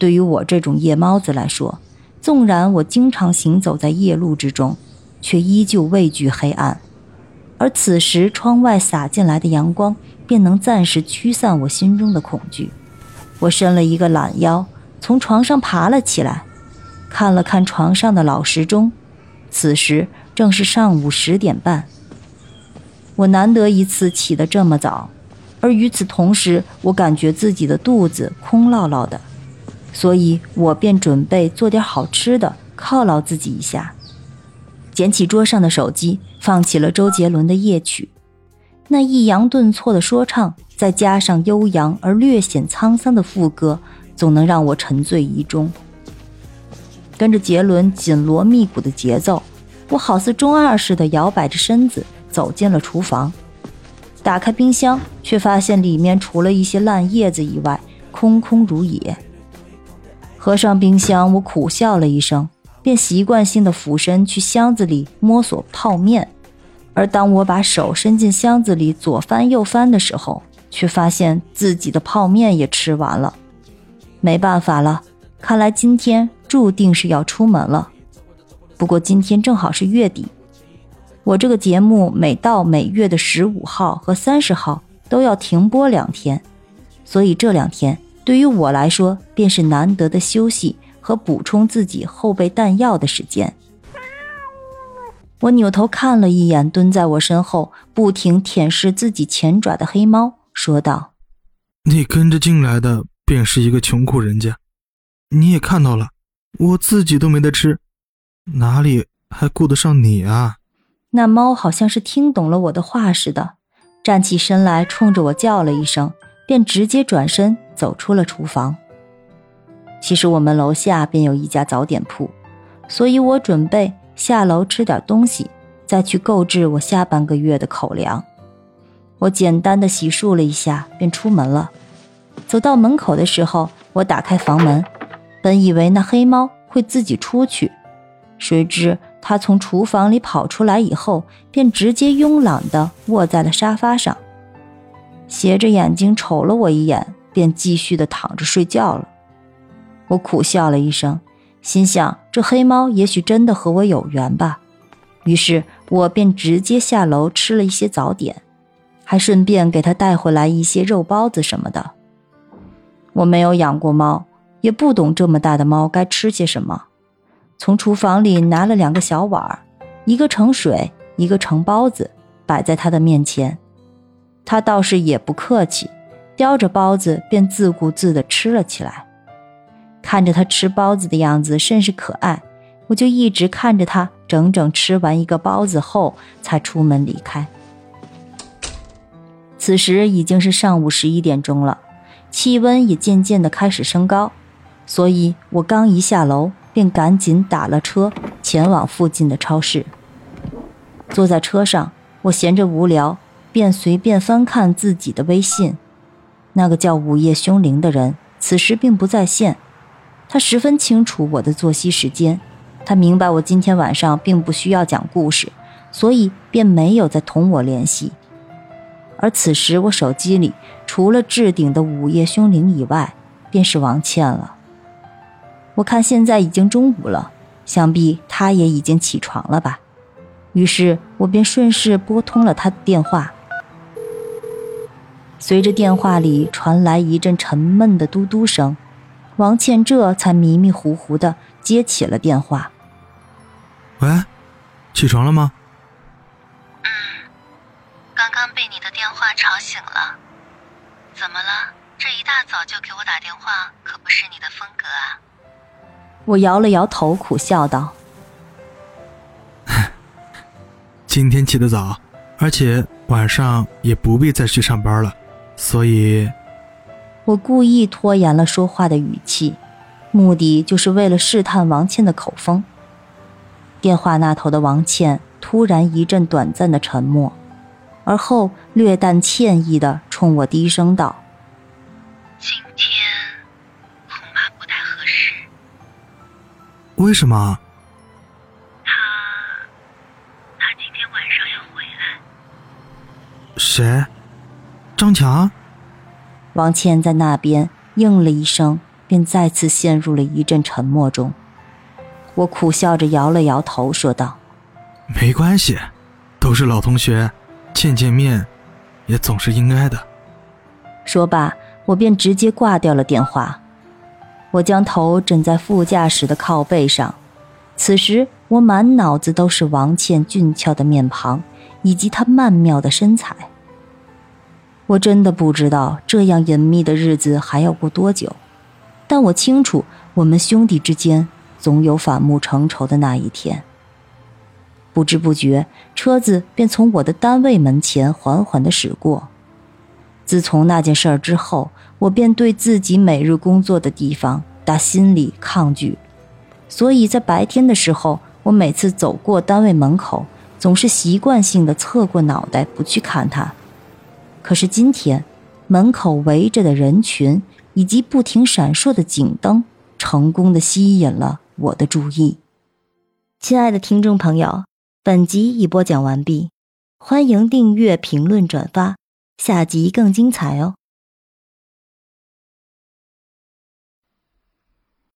对于我这种夜猫子来说，纵然我经常行走在夜路之中，却依旧畏惧黑暗。而此时，窗外洒进来的阳光便能暂时驱散我心中的恐惧。我伸了一个懒腰，从床上爬了起来，看了看床上的老时钟，此时正是上午十点半。我难得一次起得这么早。而与此同时，我感觉自己的肚子空落落的，所以我便准备做点好吃的犒劳自己一下。捡起桌上的手机，放起了周杰伦的夜曲。那抑扬顿挫的说唱，再加上悠扬而略显沧桑的副歌，总能让我沉醉其中。跟着杰伦紧锣密鼓的节奏，我好似中二似的摇摆着身子走进了厨房。打开冰箱，却发现里面除了一些烂叶子以外，空空如也。合上冰箱，我苦笑了一声，便习惯性的俯身去箱子里摸索泡面。而当我把手伸进箱子里左翻右翻的时候，却发现自己的泡面也吃完了。没办法了，看来今天注定是要出门了。不过今天正好是月底。我这个节目每到每月的十五号和三十号都要停播两天，所以这两天对于我来说便是难得的休息和补充自己后备弹药的时间。我扭头看了一眼蹲在我身后不停舔舐自己前爪的黑猫，说道：“你跟着进来的便是一个穷苦人家，你也看到了，我自己都没得吃，哪里还顾得上你啊？”那猫好像是听懂了我的话似的，站起身来，冲着我叫了一声，便直接转身走出了厨房。其实我们楼下便有一家早点铺，所以我准备下楼吃点东西，再去购置我下半个月的口粮。我简单的洗漱了一下，便出门了。走到门口的时候，我打开房门，本以为那黑猫会自己出去，谁知。它从厨房里跑出来以后，便直接慵懒地卧在了沙发上，斜着眼睛瞅了我一眼，便继续的躺着睡觉了。我苦笑了一声，心想这黑猫也许真的和我有缘吧。于是我便直接下楼吃了一些早点，还顺便给他带回来一些肉包子什么的。我没有养过猫，也不懂这么大的猫该吃些什么。从厨房里拿了两个小碗一个盛水，一个盛包子，摆在他的面前。他倒是也不客气，叼着包子便自顾自地吃了起来。看着他吃包子的样子甚是可爱，我就一直看着他整整吃完一个包子后才出门离开。此时已经是上午十一点钟了，气温也渐渐地开始升高，所以我刚一下楼。便赶紧打了车，前往附近的超市。坐在车上，我闲着无聊，便随便翻看自己的微信。那个叫午夜凶铃的人此时并不在线，他十分清楚我的作息时间，他明白我今天晚上并不需要讲故事，所以便没有再同我联系。而此时我手机里除了置顶的午夜凶铃以外，便是王倩了。我看现在已经中午了，想必他也已经起床了吧。于是我便顺势拨通了他的电话。随着电话里传来一阵沉闷的嘟嘟声，王倩这才迷迷糊糊的接起了电话。喂，起床了吗？嗯，刚刚被你的电话吵醒了。怎么了？这一大早就给我打电话，可不是你的风格啊。我摇了摇头，苦笑道：“ 今天起得早，而且晚上也不必再去上班了，所以……”我故意拖延了说话的语气，目的就是为了试探王倩的口风。电话那头的王倩突然一阵短暂的沉默，而后略带歉意的冲我低声道：“今天恐怕不太合适。为什么？他他今天晚上要回来。谁？张强？”王倩在那边应了一声，便再次陷入了一阵沉默中。我苦笑着摇了摇头，说道：“没关系，都是老同学，见见面，也总是应该的。”说罢，我便直接挂掉了电话。我将头枕在副驾驶的靠背上，此时我满脑子都是王倩俊俏的面庞以及她曼妙的身材。我真的不知道这样隐秘的日子还要过多久，但我清楚，我们兄弟之间。总有反目成仇的那一天。不知不觉，车子便从我的单位门前缓缓地驶过。自从那件事儿之后，我便对自己每日工作的地方打心里抗拒，所以在白天的时候，我每次走过单位门口，总是习惯性的侧过脑袋不去看它。可是今天，门口围着的人群以及不停闪烁的警灯，成功的吸引了。我的注意，亲爱的听众朋友，本集已播讲完毕，欢迎订阅、评论、转发，下集更精彩哦。